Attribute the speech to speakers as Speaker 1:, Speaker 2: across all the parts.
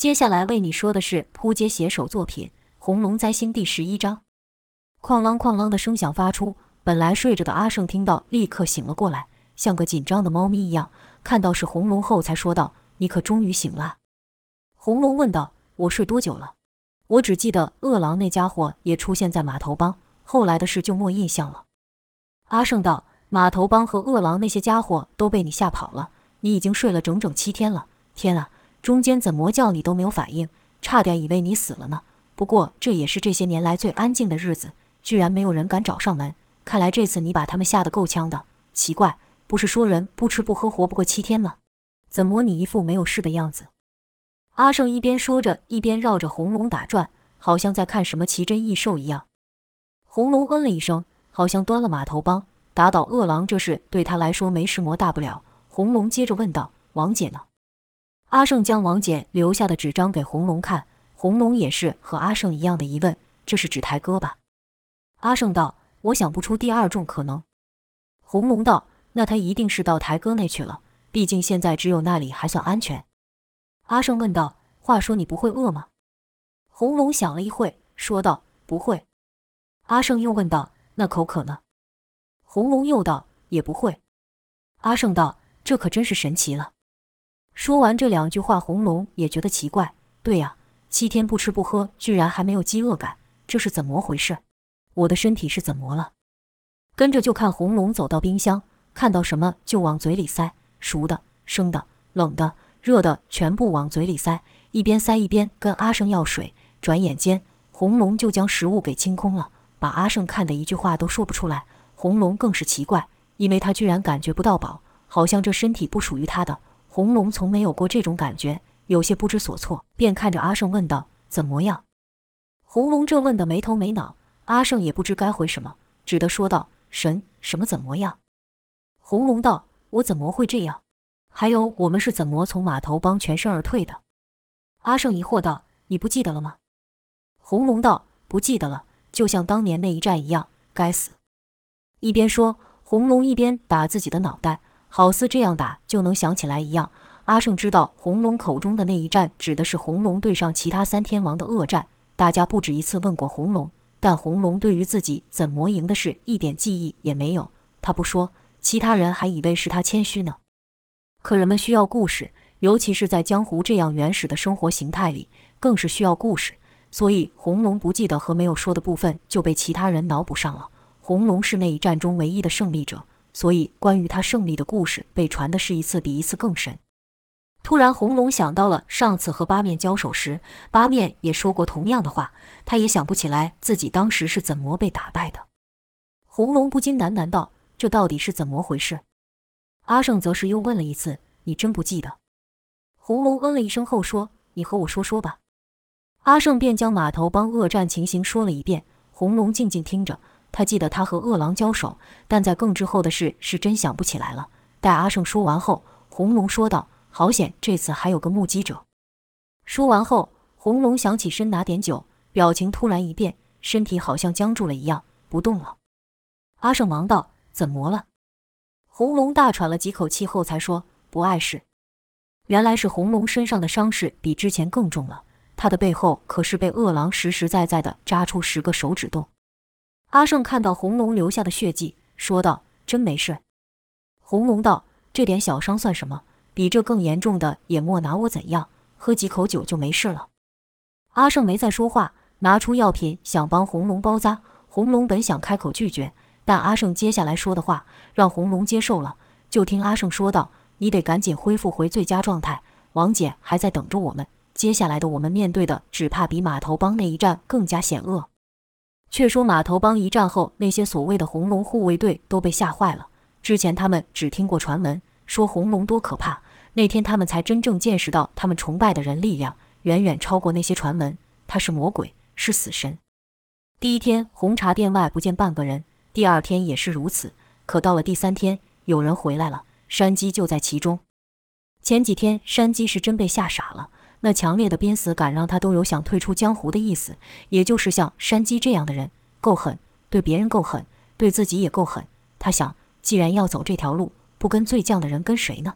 Speaker 1: 接下来为你说的是扑街写手作品《红龙灾星》第十一章。哐啷哐啷的声响发出，本来睡着的阿胜听到，立刻醒了过来，像个紧张的猫咪一样，看到是红龙后才说道：“你可终于醒了。”红龙问道：“我睡多久了？我只记得饿狼那家伙也出现在码头帮，后来的事就没印象了。”阿胜道：“码头帮和饿狼那些家伙都被你吓跑了，你已经睡了整整七天了。天啊！”中间怎么叫你都没有反应，差点以为你死了呢。不过这也是这些年来最安静的日子，居然没有人敢找上门。看来这次你把他们吓得够呛的。奇怪，不是说人不吃不喝活不过七天吗？怎么你一副没有事的样子？阿胜一边说着，一边绕着红龙打转，好像在看什么奇珍异兽一样。红龙嗯了一声，好像端了码头帮打倒饿狼这事对他来说没什么大不了。红龙接着问道：“王姐呢？”阿胜将王翦留下的纸张给红龙看，红龙也是和阿胜一样的疑问：“这是指台哥吧？”阿胜道：“我想不出第二种可能。”红龙道：“那他一定是到台哥那去了，毕竟现在只有那里还算安全。”阿胜问道：“话说你不会饿吗？”红龙想了一会，说道：“不会。”阿胜又问道：“那口渴呢？”红龙又道：“也不会。”阿胜道：“这可真是神奇了。”说完这两句话，红龙也觉得奇怪。对呀，七天不吃不喝，居然还没有饥饿感，这是怎么回事？我的身体是怎么了？跟着就看红龙走到冰箱，看到什么就往嘴里塞，熟的、生的、冷的、热的，全部往嘴里塞，一边塞一边跟阿胜要水。转眼间，红龙就将食物给清空了，把阿胜看的一句话都说不出来。红龙更是奇怪，因为他居然感觉不到饱，好像这身体不属于他的。红龙从没有过这种感觉，有些不知所措，便看着阿胜问道：“怎么样？”红龙这问的没头没脑，阿胜也不知该回什么，只得说道：“神，什么怎么样？”红龙道：“我怎么会这样？还有，我们是怎么从码头帮全身而退的？”阿胜疑惑道：“你不记得了吗？”红龙道：“不记得了，就像当年那一战一样。”该死！一边说，红龙一边打自己的脑袋。好似这样打就能想起来一样。阿胜知道红龙口中的那一战指的是红龙对上其他三天王的恶战。大家不止一次问过红龙，但红龙对于自己怎么赢的事一点记忆也没有。他不说，其他人还以为是他谦虚呢。可人们需要故事，尤其是在江湖这样原始的生活形态里，更是需要故事。所以红龙不记得和没有说的部分就被其他人脑补上了。红龙是那一战中唯一的胜利者。所以，关于他胜利的故事被传的是一次比一次更深。突然，红龙想到了上次和八面交手时，八面也说过同样的话。他也想不起来自己当时是怎么被打败的。红龙不禁喃喃道：“这到底是怎么回事？”阿胜则是又问了一次：“你真不记得？”红龙嗯了一声后说：“你和我说说吧。”阿胜便将码头帮恶战情形说了一遍。红龙静静听着。他记得他和恶狼交手，但在更之后的事是真想不起来了。待阿胜说完后，红龙说道：“好险，这次还有个目击者。”说完后，红龙想起身拿点酒，表情突然一变，身体好像僵住了一样，不动了。阿胜忙道：“怎么了？”红龙大喘了几口气后才说：“不碍事。”原来是红龙身上的伤势比之前更重了，他的背后可是被恶狼实实在在的扎出十个手指洞。阿胜看到红龙留下的血迹，说道：“真没事。”红龙道：“这点小伤算什么？比这更严重的也莫拿我怎样。喝几口酒就没事了。”阿胜没再说话，拿出药品想帮红龙包扎。红龙本想开口拒绝，但阿胜接下来说的话让红龙接受了。就听阿胜说道：“你得赶紧恢复回最佳状态，王姐还在等着我们。接下来的我们面对的，只怕比码头帮那一战更加险恶。”却说码头帮一战后，那些所谓的红龙护卫队都被吓坏了。之前他们只听过传闻，说红龙多可怕。那天他们才真正见识到，他们崇拜的人力量远远超过那些传闻。他是魔鬼，是死神。第一天，红茶店外不见半个人；第二天也是如此。可到了第三天，有人回来了，山鸡就在其中。前几天，山鸡是真被吓傻了。那强烈的濒死感让他都有想退出江湖的意思，也就是像山鸡这样的人够狠，对别人够狠，对自己也够狠。他想，既然要走这条路，不跟最犟的人跟谁呢？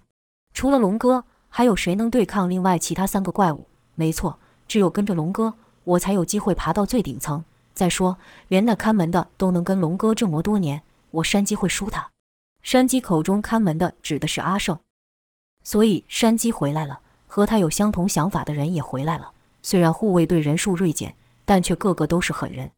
Speaker 1: 除了龙哥，还有谁能对抗另外其他三个怪物？没错，只有跟着龙哥，我才有机会爬到最顶层。再说，连那看门的都能跟龙哥这么多年，我山鸡会输他？山鸡口中看门的指的是阿胜，所以山鸡回来了，和他有相同想法的人也回来了。虽然护卫队人数锐减，但却个个都是狠人。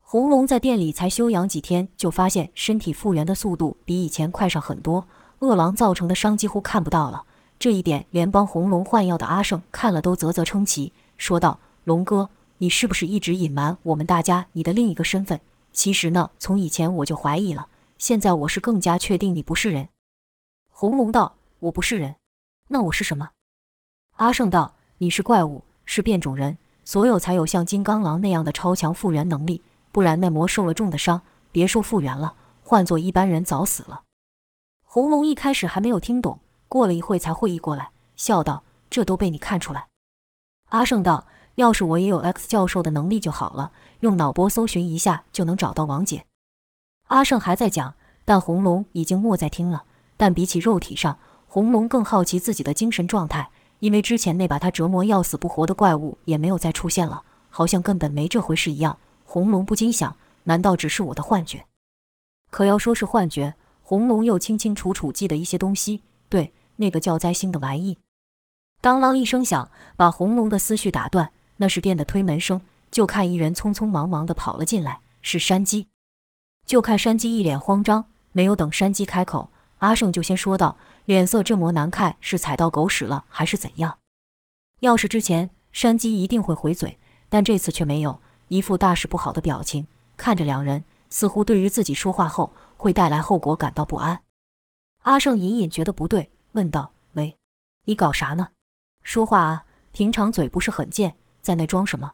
Speaker 1: 红龙在店里才休养几天，就发现身体复原的速度比以前快上很多，饿狼造成的伤几乎看不到了。这一点，连帮红龙换药的阿胜看了都啧啧称奇，说道：“龙哥。”你是不是一直隐瞒我们大家你的另一个身份？其实呢，从以前我就怀疑了，现在我是更加确定你不是人。红龙道：“我不是人，那我是什么？”阿胜道：“你是怪物，是变种人，所有才有像金刚狼那样的超强复原能力，不然那魔受了重的伤，别说复原了，换做一般人早死了。”红龙一开始还没有听懂，过了一会才会意过来，笑道：“这都被你看出来。”阿胜道。要是我也有 X 教授的能力就好了，用脑波搜寻一下就能找到王姐。阿胜还在讲，但红龙已经默在听了。但比起肉体上，红龙更好奇自己的精神状态，因为之前那把他折磨要死不活的怪物也没有再出现了，好像根本没这回事一样。红龙不禁想：难道只是我的幻觉？可要说是幻觉，红龙又清清楚楚记得一些东西。对，那个叫灾星的玩意。当啷一声响，把红龙的思绪打断。那是店的推门声，就看一人匆匆忙忙地跑了进来，是山鸡。就看山鸡一脸慌张，没有等山鸡开口，阿胜就先说道：“脸色这么难看，是踩到狗屎了还是怎样？”要是之前，山鸡一定会回嘴，但这次却没有，一副大事不好的表情，看着两人，似乎对于自己说话后会带来后果感到不安。阿胜隐隐觉得不对，问道：“喂，你搞啥呢？说话啊！平常嘴不是很贱。”在那装什么？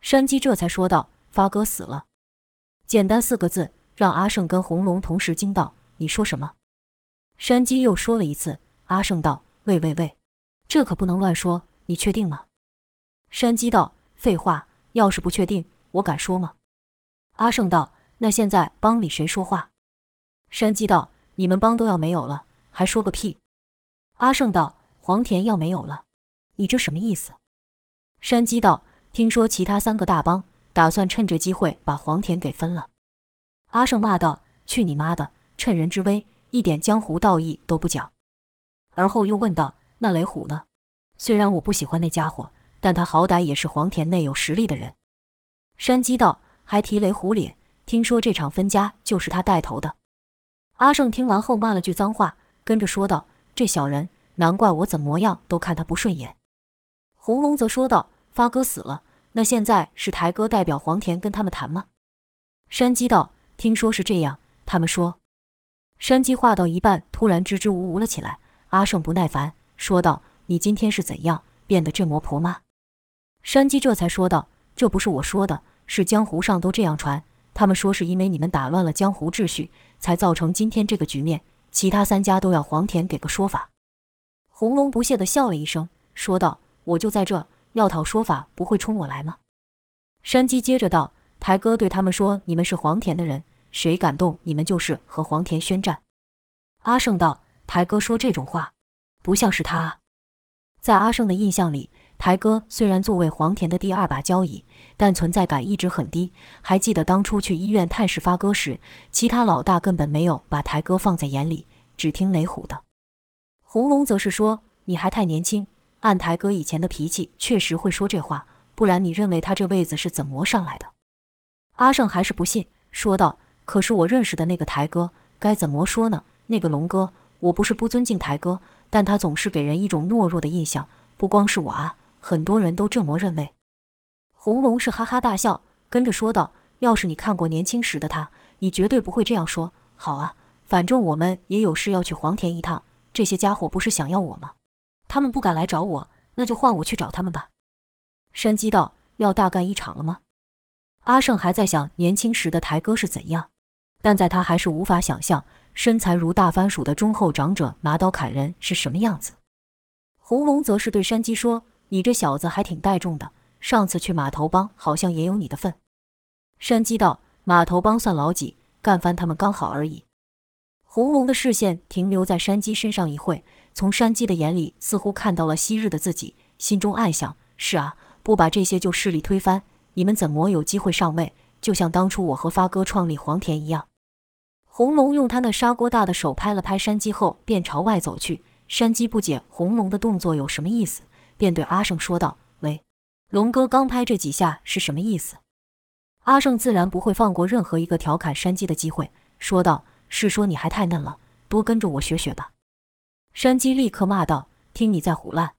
Speaker 1: 山鸡这才说道：“发哥死了。”简单四个字，让阿胜跟红龙同时惊到。你说什么？山鸡又说了一次。阿胜道：“喂喂喂，这可不能乱说。你确定吗？”山鸡道：“废话，要是不确定，我敢说吗？”阿胜道：“那现在帮里谁说话？”山鸡道：“你们帮都要没有了，还说个屁！”阿胜道：“黄田要没有了，你这什么意思？”山鸡道：“听说其他三个大帮打算趁这机会把黄田给分了。”阿胜骂道：“去你妈的！趁人之危，一点江湖道义都不讲。”而后又问道：“那雷虎呢？虽然我不喜欢那家伙，但他好歹也是黄田内有实力的人。”山鸡道：“还提雷虎脸？听说这场分家就是他带头的。”阿胜听完后骂了句脏话，跟着说道：“这小人，难怪我怎么样都看他不顺眼。”红龙则说道。发哥死了，那现在是台哥代表黄田跟他们谈吗？山鸡道：“听说是这样。”他们说。山鸡话到一半，突然支支吾吾了起来。阿胜不耐烦说道：“你今天是怎样变得这魔婆妈？”山鸡这才说道：“这不是我说的，是江湖上都这样传。他们说是因为你们打乱了江湖秩序，才造成今天这个局面。其他三家都要黄田给个说法。”红龙不屑地笑了一声，说道：“我就在这。”要讨说法，不会冲我来吗？山鸡接着道：“台哥对他们说，你们是黄田的人，谁敢动你们，就是和黄田宣战。”阿胜道：“台哥说这种话，不像是他。”在阿胜的印象里，台哥虽然作为黄田的第二把交椅，但存在感一直很低。还记得当初去医院探视发哥时，其他老大根本没有把台哥放在眼里，只听雷虎的。红龙则是说：“你还太年轻。”按台哥以前的脾气，确实会说这话，不然你认为他这位子是怎么上来的？阿胜还是不信，说道：“可是我认识的那个台哥，该怎么说呢？那个龙哥，我不是不尊敬台哥，但他总是给人一种懦弱的印象。不光是我啊，很多人都这么认为。”红龙是哈哈大笑，跟着说道：“要是你看过年轻时的他，你绝对不会这样说。好啊，反正我们也有事要去黄田一趟，这些家伙不是想要我吗？”他们不敢来找我，那就换我去找他们吧。山鸡道：“要大干一场了吗？”阿胜还在想年轻时的台哥是怎样，但在他还是无法想象身材如大番薯的忠厚长者拿刀砍人是什么样子。红龙则是对山鸡说：“你这小子还挺带重的，上次去码头帮好像也有你的份。”山鸡道：“码头帮算老几？干翻他们刚好而已。”红龙的视线停留在山鸡身上一会。从山鸡的眼里，似乎看到了昔日的自己，心中暗想：是啊，不把这些旧势力推翻，你们怎么有机会上位？就像当初我和发哥创立黄田一样。红龙用他那砂锅大的手拍了拍山鸡后，便朝外走去。山鸡不解红龙的动作有什么意思，便对阿胜说道：“喂，龙哥刚拍这几下是什么意思？”阿胜自然不会放过任何一个调侃山鸡的机会，说道：“是说你还太嫩了，多跟着我学学吧。”山鸡立刻骂道：“听你在胡乱！”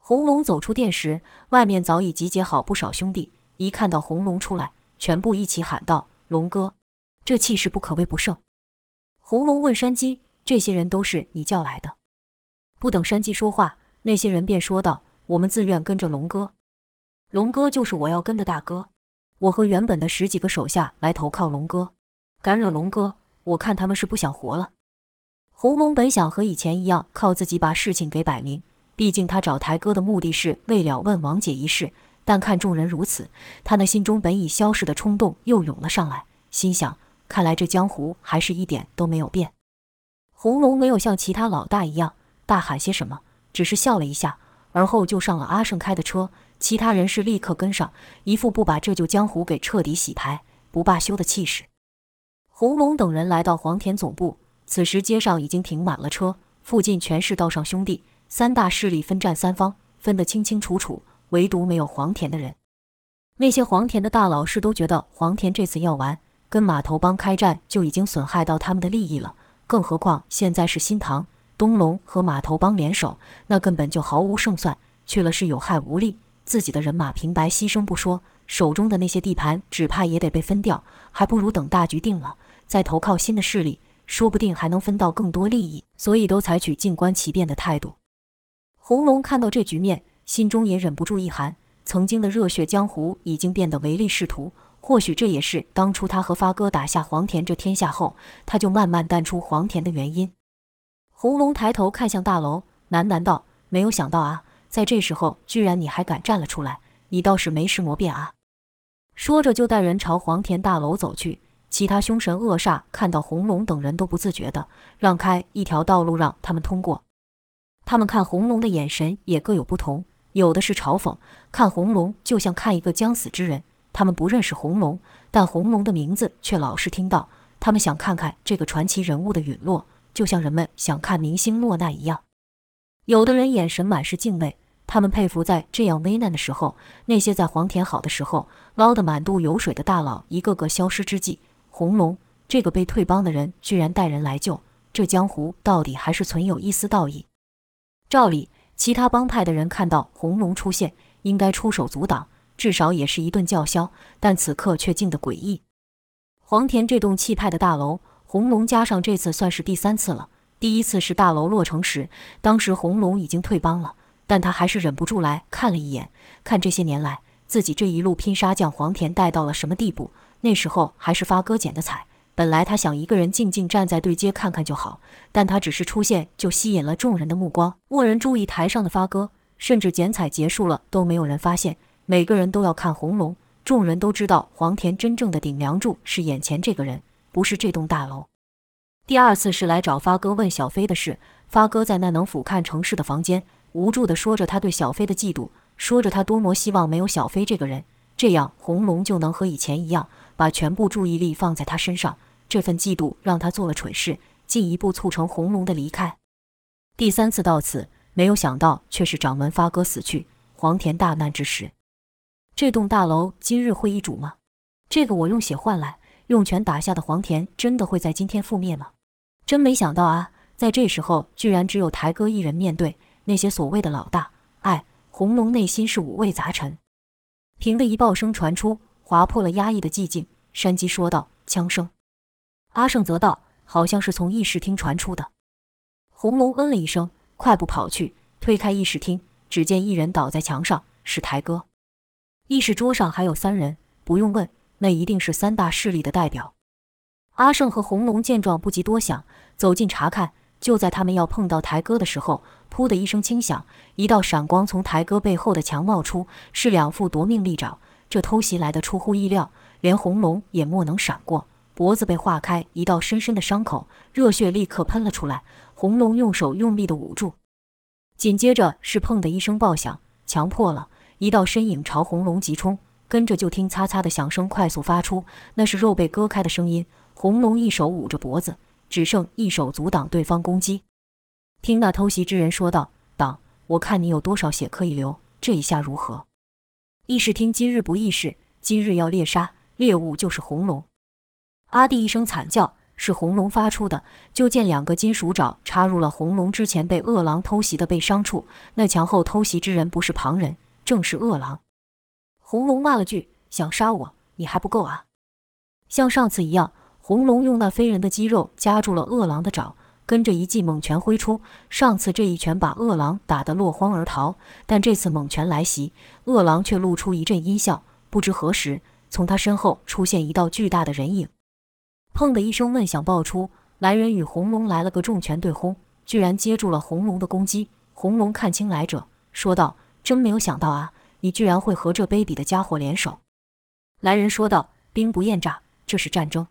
Speaker 1: 红龙走出店时，外面早已集结好不少兄弟，一看到红龙出来，全部一起喊道：“龙哥！”这气势不可谓不胜。红龙问山鸡：“这些人都是你叫来的？”不等山鸡说话，那些人便说道：“我们自愿跟着龙哥。龙哥就是我要跟的大哥。我和原本的十几个手下来投靠龙哥，敢惹龙哥，我看他们是不想活了。”红龙本想和以前一样，靠自己把事情给摆明，毕竟他找台哥的目的是为了问王姐一事。但看众人如此，他那心中本已消逝的冲动又涌了上来，心想。看来这江湖还是一点都没有变。红龙没有像其他老大一样大喊些什么，只是笑了一下，而后就上了阿胜开的车。其他人是立刻跟上，一副不把这旧江湖给彻底洗牌不罢休的气势。红龙等人来到黄田总部，此时街上已经停满了车，附近全是道上兄弟，三大势力分占三方，分得清清楚楚，唯独没有黄田的人。那些黄田的大佬是都觉得黄田这次要完。跟码头帮开战就已经损害到他们的利益了，更何况现在是新塘东龙和码头帮联手，那根本就毫无胜算。去了是有害无利，自己的人马平白牺牲不说，手中的那些地盘只怕也得被分掉，还不如等大局定了再投靠新的势力，说不定还能分到更多利益。所以都采取静观其变的态度。红龙看到这局面，心中也忍不住一寒，曾经的热血江湖已经变得唯利是图。或许这也是当初他和发哥打下黄田这天下后，他就慢慢淡出黄田的原因。红龙抬头看向大楼，喃喃道：“没有想到啊，在这时候居然你还敢站了出来，你倒是没失魔变啊！”说着就带人朝黄田大楼走去。其他凶神恶煞看到红龙等人都不自觉的让开一条道路让他们通过。他们看红龙的眼神也各有不同，有的是嘲讽，看红龙就像看一个将死之人。他们不认识红龙，但红龙的名字却老是听到。他们想看看这个传奇人物的陨落，就像人们想看明星落难一样。有的人眼神满是敬畏，他们佩服在这样危难的时候，那些在黄田好的时候捞得满肚油水的大佬一个个消失之际，红龙这个被退帮的人居然带人来救，这江湖到底还是存有一丝道义。照理，其他帮派的人看到红龙出现，应该出手阻挡。至少也是一顿叫嚣，但此刻却静得诡异。黄田这栋气派的大楼，红龙加上这次算是第三次了。第一次是大楼落成时，当时红龙已经退帮了，但他还是忍不住来看了一眼，看这些年来自己这一路拼杀将黄田带到了什么地步。那时候还是发哥捡的彩，本来他想一个人静静站在对街看看就好，但他只是出现就吸引了众人的目光，蓦人注意台上的发哥，甚至剪彩结束了都没有人发现。每个人都要看红龙，众人都知道黄田真正的顶梁柱是眼前这个人，不是这栋大楼。第二次是来找发哥问小飞的事，发哥在那能俯瞰城市的房间，无助地说着他对小飞的嫉妒，说着他多么希望没有小飞这个人，这样红龙就能和以前一样，把全部注意力放在他身上。这份嫉妒让他做了蠢事，进一步促成红龙的离开。第三次到此，没有想到却是掌门发哥死去，黄田大难之时。这栋大楼今日会易主吗？这个我用血换来、用拳打下的黄田，真的会在今天覆灭吗？真没想到啊，在这时候居然只有台哥一人面对那些所谓的老大。哎，红龙内心是五味杂陈。平的一爆声传出，划破了压抑的寂静。山鸡说道：“枪声。”阿胜则道：“好像是从议事厅传出的。”红龙嗯了一声，快步跑去推开议事厅，只见一人倒在墙上，是台哥。议事桌上还有三人，不用问，那一定是三大势力的代表。阿胜和红龙见状不及多想，走近查看。就在他们要碰到台哥的时候，噗的一声轻响，一道闪光从台哥背后的墙冒出，是两副夺命利爪。这偷袭来的出乎意料，连红龙也莫能闪过，脖子被划开一道深深的伤口，热血立刻喷了出来。红龙用手用力的捂住，紧接着是砰的一声爆响，墙破了。一道身影朝红龙急冲，跟着就听“擦擦”的响声快速发出，那是肉被割开的声音。红龙一手捂着脖子，只剩一手阻挡对方攻击。听那偷袭之人说道：“挡，我看你有多少血可以流，这一下如何？”议事厅今日不议事，今日要猎杀猎物，就是红龙。阿弟一声惨叫。是红龙发出的，就见两个金属爪插入了红龙之前被恶狼偷袭的被伤处。那墙后偷袭之人不是旁人，正是恶狼。红龙骂了句：“想杀我，你还不够啊！”像上次一样，红龙用那飞人的肌肉夹住了恶狼的爪，跟着一记猛拳挥出。上次这一拳把恶狼打得落荒而逃，但这次猛拳来袭，恶狼却露出一阵阴笑。不知何时，从他身后出现一道巨大的人影。砰的一声闷响爆出，来人与红龙来了个重拳对轰，居然接住了红龙的攻击。红龙看清来者，说道：“真没有想到啊，你居然会和这卑鄙的家伙联手。”来人说道：“兵不厌诈，这是战争。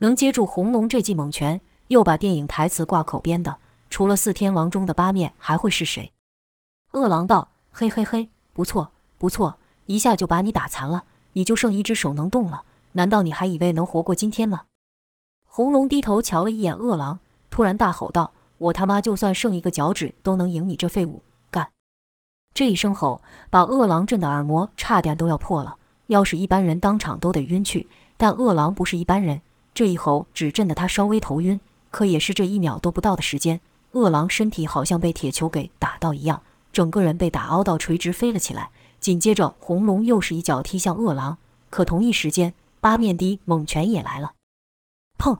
Speaker 1: 能接住红龙这记猛拳，又把电影台词挂口边的，除了四天王中的八面，还会是谁？”恶狼道：“嘿嘿嘿，不错不错，一下就把你打残了，你就剩一只手能动了。难道你还以为能活过今天吗？”红龙低头瞧了一眼恶狼，突然大吼道：“我他妈就算剩一个脚趾，都能赢你这废物！”这一声吼，把恶狼震的耳膜差点都要破了。要是一般人，当场都得晕去。但恶狼不是一般人，这一吼只震得他稍微头晕。可也是这一秒都不到的时间，恶狼身体好像被铁球给打到一样，整个人被打凹到垂直飞了起来。紧接着，红龙又是一脚踢向恶狼。可同一时间，八面的猛拳也来了。砰！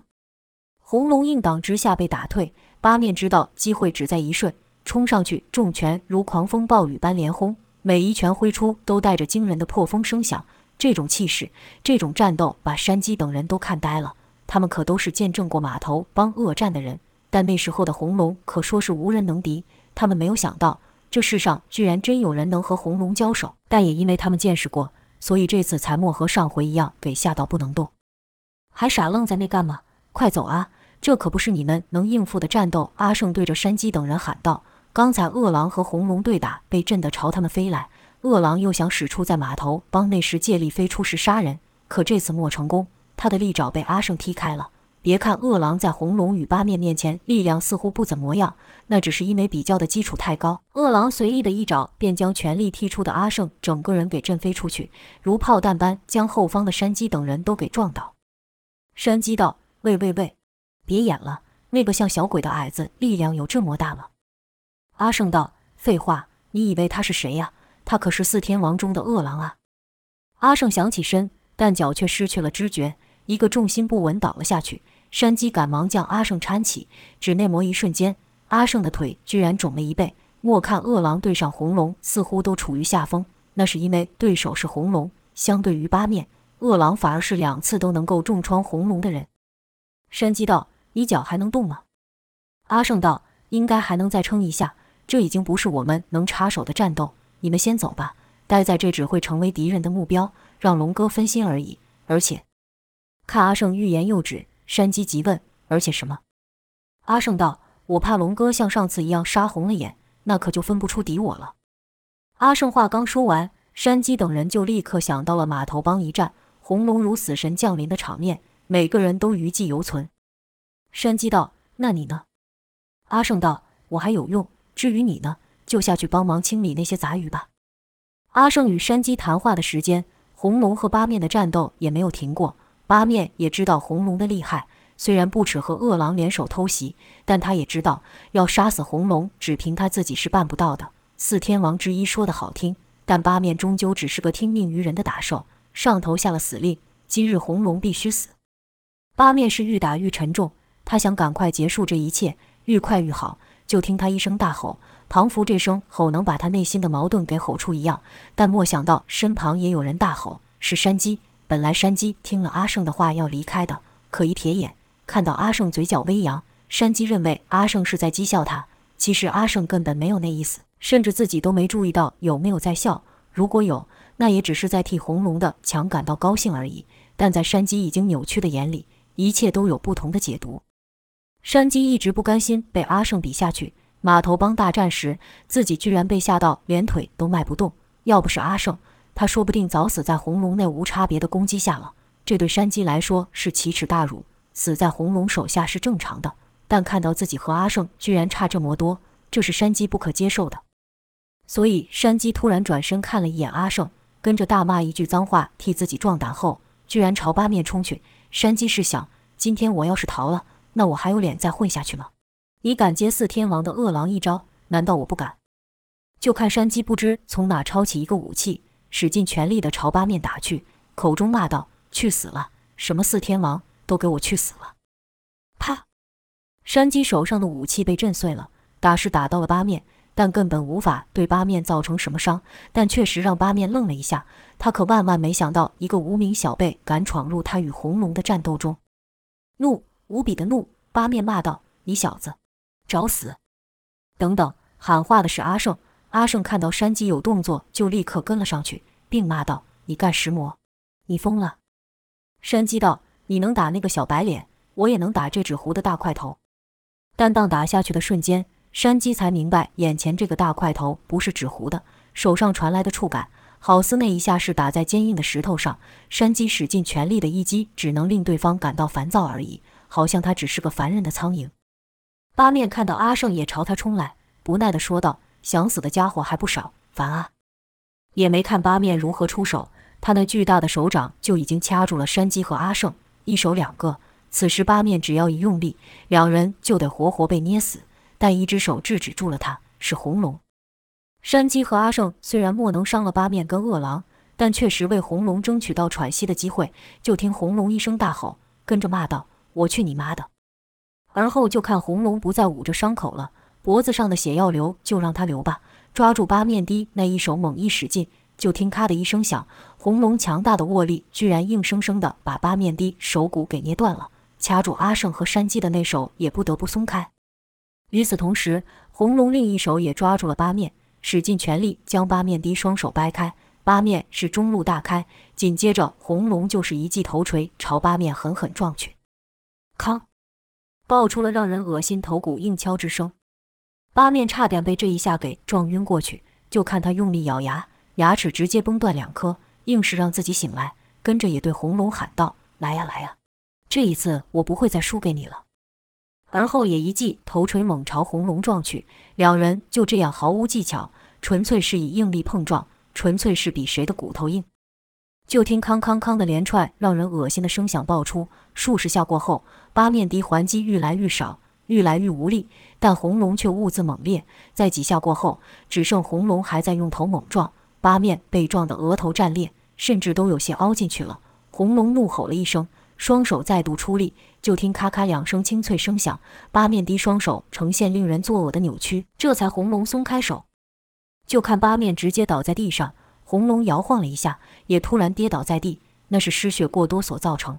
Speaker 1: 红龙硬挡之下被打退，八面知道机会只在一瞬，冲上去，重拳如狂风暴雨般连轰，每一拳挥出都带着惊人的破风声响。这种气势，这种战斗，把山鸡等人都看呆了。他们可都是见证过码头帮恶战的人，但那时候的红龙可说是无人能敌。他们没有想到，这世上居然真有人能和红龙交手，但也因为他们见识过，所以这次才莫和上回一样给吓到不能动。还傻愣在那干嘛？快走啊！这可不是你们能应付的战斗。阿胜对着山鸡等人喊道：“刚才恶狼和红龙对打，被震得朝他们飞来。恶狼又想使出在码头帮那时借力飞出时杀人，可这次莫成功。他的利爪被阿胜踢开了。别看恶狼在红龙与八面面前力量似乎不怎么样，那只是因为比较的基础太高。恶狼随意的一爪便将全力踢出的阿胜整个人给震飞出去，如炮弹般将后方的山鸡等人都给撞倒。”山鸡道：“喂喂喂，别演了！那个像小鬼的矮子，力量有这么大吗？”阿胜道：“废话，你以为他是谁呀？他可是四天王中的恶狼啊！”阿胜想起身，但脚却失去了知觉，一个重心不稳倒了下去。山鸡赶忙将阿胜搀起，只那么一瞬间，阿胜的腿居然肿了一倍。莫看恶狼对上红龙，似乎都处于下风，那是因为对手是红龙，相对于八面。恶狼反而是两次都能够重创红龙的人。山鸡道：“你脚还能动吗？”阿胜道：“应该还能再撑一下。这已经不是我们能插手的战斗，你们先走吧。待在这只会成为敌人的目标，让龙哥分心而已。而且……”看阿胜欲言又止，山鸡急问：“而且什么？”阿胜道：“我怕龙哥像上次一样杀红了眼，那可就分不出敌我了。”阿胜话刚说完，山鸡等人就立刻想到了码头帮一战。红龙如死神降临的场面，每个人都余悸犹存。山鸡道：“那你呢？”阿胜道：“我还有用。至于你呢，就下去帮忙清理那些杂鱼吧。”阿胜与山鸡谈话的时间，红龙和八面的战斗也没有停过。八面也知道红龙的厉害，虽然不耻和恶狼联手偷袭，但他也知道要杀死红龙，只凭他自己是办不到的。四天王之一说的好听，但八面终究只是个听命于人的打手。上头下了死令，今日红龙必须死。八面是愈打愈沉重，他想赶快结束这一切，愈快愈好。就听他一声大吼，庞福这声吼能把他内心的矛盾给吼出一样。但莫想到身旁也有人大吼，是山鸡。本来山鸡听了阿胜的话要离开的，可一瞥眼，看到阿胜嘴角微扬，山鸡认为阿胜是在讥笑他。其实阿胜根本没有那意思，甚至自己都没注意到有没有在笑。如果有。那也只是在替红龙的强感到高兴而已，但在山鸡已经扭曲的眼里，一切都有不同的解读。山鸡一直不甘心被阿胜比下去，码头帮大战时，自己居然被吓到连腿都迈不动，要不是阿胜，他说不定早死在红龙那无差别的攻击下了。这对山鸡来说是奇耻大辱，死在红龙手下是正常的。但看到自己和阿胜居然差这么多，这是山鸡不可接受的。所以山鸡突然转身看了一眼阿胜，跟着大骂一句脏话，替自己壮胆后，居然朝八面冲去。山鸡是想：今天我要是逃了，那我还有脸再混下去吗？你敢接四天王的恶狼一招？难道我不敢？就看山鸡不知从哪抄起一个武器，使尽全力的朝八面打去，口中骂道：“去死了！什么四天王，都给我去死了！”啪！山鸡手上的武器被震碎了，打是打到了八面，但根本无法对八面造成什么伤，但确实让八面愣了一下。他可万万没想到，一个无名小辈敢闯入他与红龙的战斗中，怒，无比的怒！八面骂道：“你小子，找死！”等等，喊话的是阿胜。阿胜看到山鸡有动作，就立刻跟了上去，并骂道：“你干石魔？你疯了！”山鸡道：“你能打那个小白脸，我也能打这纸糊的大块头。”但当打下去的瞬间，山鸡才明白，眼前这个大块头不是纸糊的，手上传来的触感，好似那一下是打在坚硬的石头上。山鸡使尽全力的一击，只能令对方感到烦躁而已，好像他只是个凡人的苍蝇。八面看到阿胜也朝他冲来，不耐地说道。想死的家伙还不少，烦啊！也没看八面如何出手，他那巨大的手掌就已经掐住了山鸡和阿胜，一手两个。此时八面只要一用力，两人就得活活被捏死。但一只手制止住了他，是红龙。山鸡和阿胜虽然莫能伤了八面跟饿狼，但确实为红龙争取到喘息的机会。就听红龙一声大吼，跟着骂道：“我去你妈的！”而后就看红龙不再捂着伤口了。脖子上的血要流，就让他流吧。抓住八面的那一手猛一使劲，就听咔的一声响，红龙强大的握力居然硬生生的把八面的手骨给捏断了。掐住阿胜和山鸡的那手也不得不松开。与此同时，红龙另一手也抓住了八面，使尽全力将八面的双手掰开。八面是中路大开，紧接着红龙就是一记头锤朝八面狠狠撞去。康，爆出了让人恶心头骨硬敲之声。八面差点被这一下给撞晕过去，就看他用力咬牙，牙齿直接崩断两颗，硬是让自己醒来。跟着也对红龙喊道：“来呀来呀，这一次我不会再输给你了。”而后也一记头锤猛朝红龙撞去，两人就这样毫无技巧，纯粹是以硬力碰撞，纯粹是比谁的骨头硬。就听“康康康”的连串让人恶心的声响爆出，数十下过后，八面敌还击愈来愈少。愈来愈无力，但红龙却兀自猛烈。在几下过后，只剩红龙还在用头猛撞，八面被撞得额头战裂，甚至都有些凹进去了。红龙怒吼了一声，双手再度出力，就听咔咔两声清脆声响，八面敌双手呈现令人作呕的扭曲，这才红龙松开手，就看八面直接倒在地上，红龙摇晃了一下，也突然跌倒在地，那是失血过多所造成。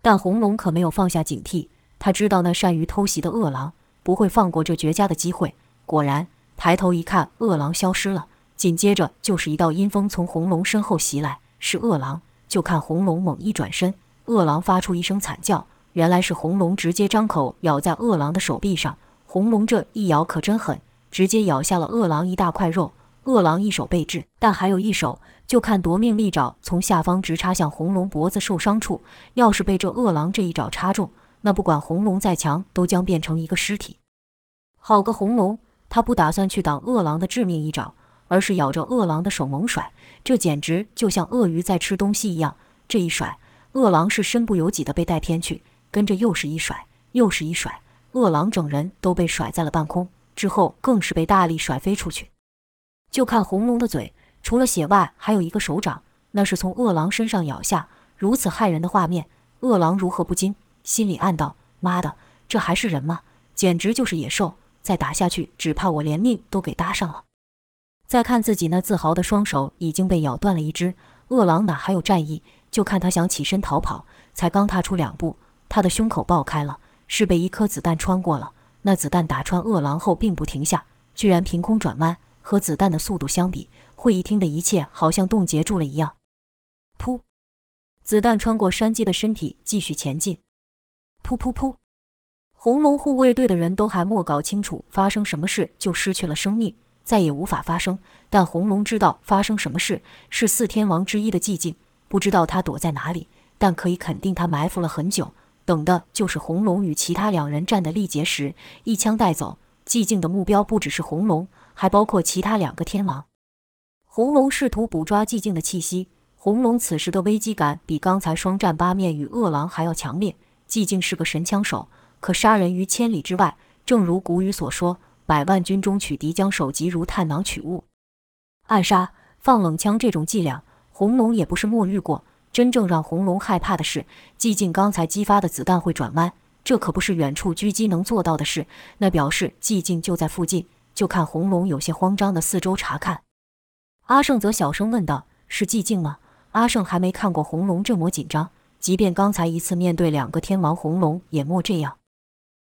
Speaker 1: 但红龙可没有放下警惕。他知道那善于偷袭的饿狼不会放过这绝佳的机会。果然，抬头一看，饿狼消失了。紧接着就是一道阴风从红龙身后袭来，是饿狼。就看红龙猛一转身，饿狼发出一声惨叫，原来是红龙直接张口咬在饿狼的手臂上。红龙这一咬可真狠，直接咬下了饿狼一大块肉。饿狼一手被制，但还有一手，就看夺命利爪从下方直插向红龙脖子受伤处。要是被这饿狼这一爪插中，那不管红龙再强，都将变成一个尸体。好个红龙，他不打算去挡饿狼的致命一爪，而是咬着饿狼的手猛甩，这简直就像鳄鱼在吃东西一样。这一甩，饿狼是身不由己的被带偏去，跟着又是一甩，又是一甩，饿狼整人都被甩在了半空，之后更是被大力甩飞出去。就看红龙的嘴，除了血外，还有一个手掌，那是从饿狼身上咬下。如此骇人的画面，饿狼如何不惊？心里暗道：“妈的，这还是人吗？简直就是野兽！再打下去，只怕我连命都给搭上了。”再看自己那自豪的双手已经被咬断了一只，饿狼哪还有战意？就看他想起身逃跑，才刚踏出两步，他的胸口爆开了，是被一颗子弹穿过了。那子弹打穿饿狼后并不停下，居然凭空转弯，和子弹的速度相比，会议厅的一切好像冻结住了一样。噗！子弹穿过山鸡的身体，继续前进。噗噗噗！红龙护卫队的人都还没搞清楚发生什么事，就失去了生命。再也无法发生。但红龙知道发生什么事，是四天王之一的寂静，不知道他躲在哪里，但可以肯定他埋伏了很久，等的就是红龙与其他两人战的力竭时，一枪带走。寂静的目标不只是红龙，还包括其他两个天王。红龙试图捕抓寂静的气息，红龙此时的危机感比刚才双战八面与恶狼还要强烈。寂静是个神枪手，可杀人于千里之外。正如古语所说：“百万军中取敌，将首级如探囊取物。”暗杀、放冷枪这种伎俩，红龙也不是没遇过。真正让红龙害怕的是，寂静刚才激发的子弹会转弯，这可不是远处狙击能做到的事。那表示寂静就在附近。就看红龙有些慌张的四周查看。阿胜则小声问道：“是寂静吗？”阿胜还没看过红龙这么紧张，即便刚才一次面对两个天王，红龙也莫这样。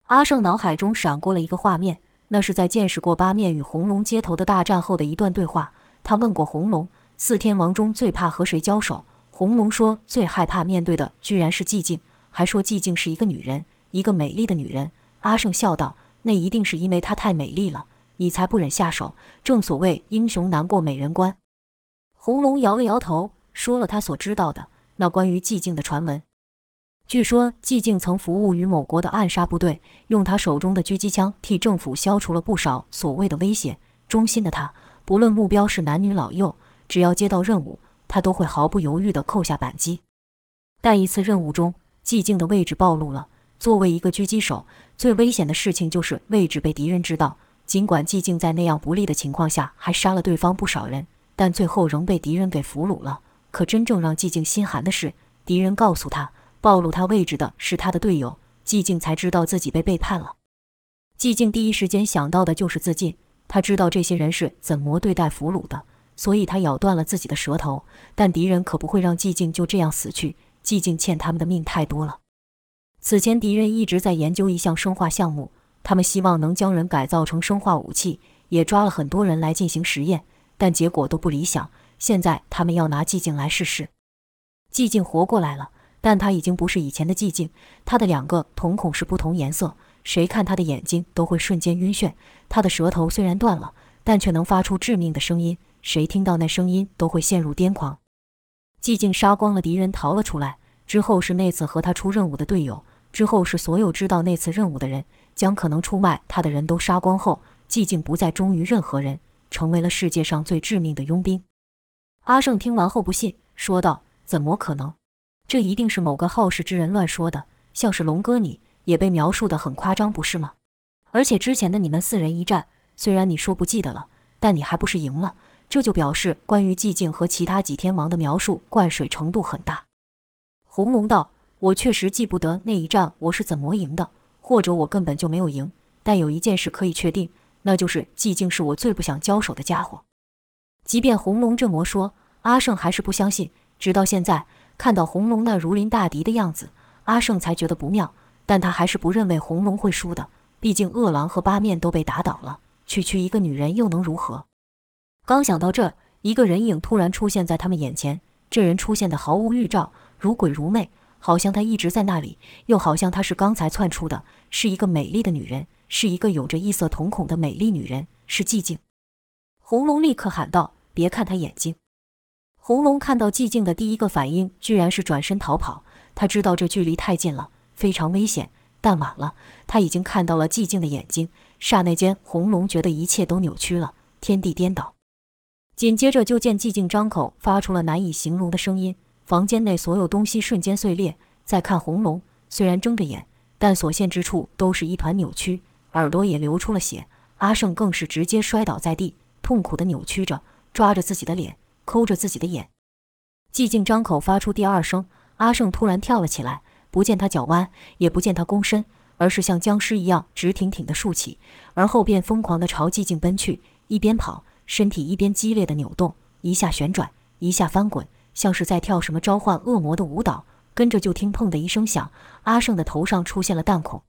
Speaker 1: 阿胜脑海中闪过了一个画面，那是在见识过八面与红龙街头的大战后的一段对话。他问过红龙：“四天王中最怕和谁交手？”红龙说：“最害怕面对的居然是寂静，还说寂静是一个女人，一个美丽的女人。”阿胜笑道：“那一定是因为她太美丽了，你才不忍下手。正所谓英雄难过美人关。”红龙摇了摇头，说了他所知道的那关于寂静的传闻。据说寂静曾服务于某国的暗杀部队，用他手中的狙击枪替政府消除了不少所谓的威胁。忠心的他，不论目标是男女老幼，只要接到任务，他都会毫不犹豫地扣下扳机。但一次任务中，寂静的位置暴露了。作为一个狙击手，最危险的事情就是位置被敌人知道。尽管寂静在那样不利的情况下还杀了对方不少人，但最后仍被敌人给俘虏了。可真正让寂静心寒的是，敌人告诉他。暴露他位置的是他的队友，寂静才知道自己被背叛了。寂静第一时间想到的就是自尽。他知道这些人是怎么对待俘虏的，所以他咬断了自己的舌头。但敌人可不会让寂静就这样死去，寂静欠他们的命太多了。此前敌人一直在研究一项生化项目，他们希望能将人改造成生化武器，也抓了很多人来进行实验，但结果都不理想。现在他们要拿寂静来试试。寂静活过来了。但他已经不是以前的寂静，他的两个瞳孔是不同颜色，谁看他的眼睛都会瞬间晕眩。他的舌头虽然断了，但却能发出致命的声音，谁听到那声音都会陷入癫狂。寂静杀光了敌人，逃了出来。之后是那次和他出任务的队友，之后是所有知道那次任务的人，将可能出卖他的人都杀光后，寂静不再忠于任何人，成为了世界上最致命的佣兵。阿胜听完后不信，说道：“怎么可能？”这一定是某个好事之人乱说的，像是龙哥你也被描述的很夸张，不是吗？而且之前的你们四人一战，虽然你说不记得了，但你还不是赢了？这就表示关于寂静和其他几天王的描述灌水程度很大。红龙道：“我确实记不得那一战我是怎么赢的，或者我根本就没有赢。但有一件事可以确定，那就是寂静是我最不想交手的家伙。”即便红龙这么说，阿胜还是不相信，直到现在。看到红龙那如临大敌的样子，阿胜才觉得不妙。但他还是不认为红龙会输的，毕竟恶狼和八面都被打倒了，区区一个女人又能如何？刚想到这，一个人影突然出现在他们眼前。这人出现的毫无预兆，如鬼如魅，好像他一直在那里，又好像他是刚才窜出的。是一个美丽的女人，是一个有着异色瞳孔的美丽女人，是寂静。红龙立刻喊道：“别看他眼睛！”红龙看到寂静的第一个反应，居然是转身逃跑。他知道这距离太近了，非常危险。但晚了，他已经看到了寂静的眼睛。刹那间，红龙觉得一切都扭曲了，天地颠倒。紧接着，就见寂静张口发出了难以形容的声音，房间内所有东西瞬间碎裂。再看红龙，虽然睁着眼，但所见之处都是一团扭曲，耳朵也流出了血。阿胜更是直接摔倒在地，痛苦地扭曲着，抓着自己的脸。抠着自己的眼，寂静张口发出第二声。阿胜突然跳了起来，不见他脚弯，也不见他躬身，而是像僵尸一样直挺挺地竖起，而后便疯狂地朝寂静奔去，一边跑，身体一边激烈地扭动，一下旋转，一下翻滚，像是在跳什么召唤恶魔的舞蹈。跟着就听“砰”的一声响，阿胜的头上出现了弹孔。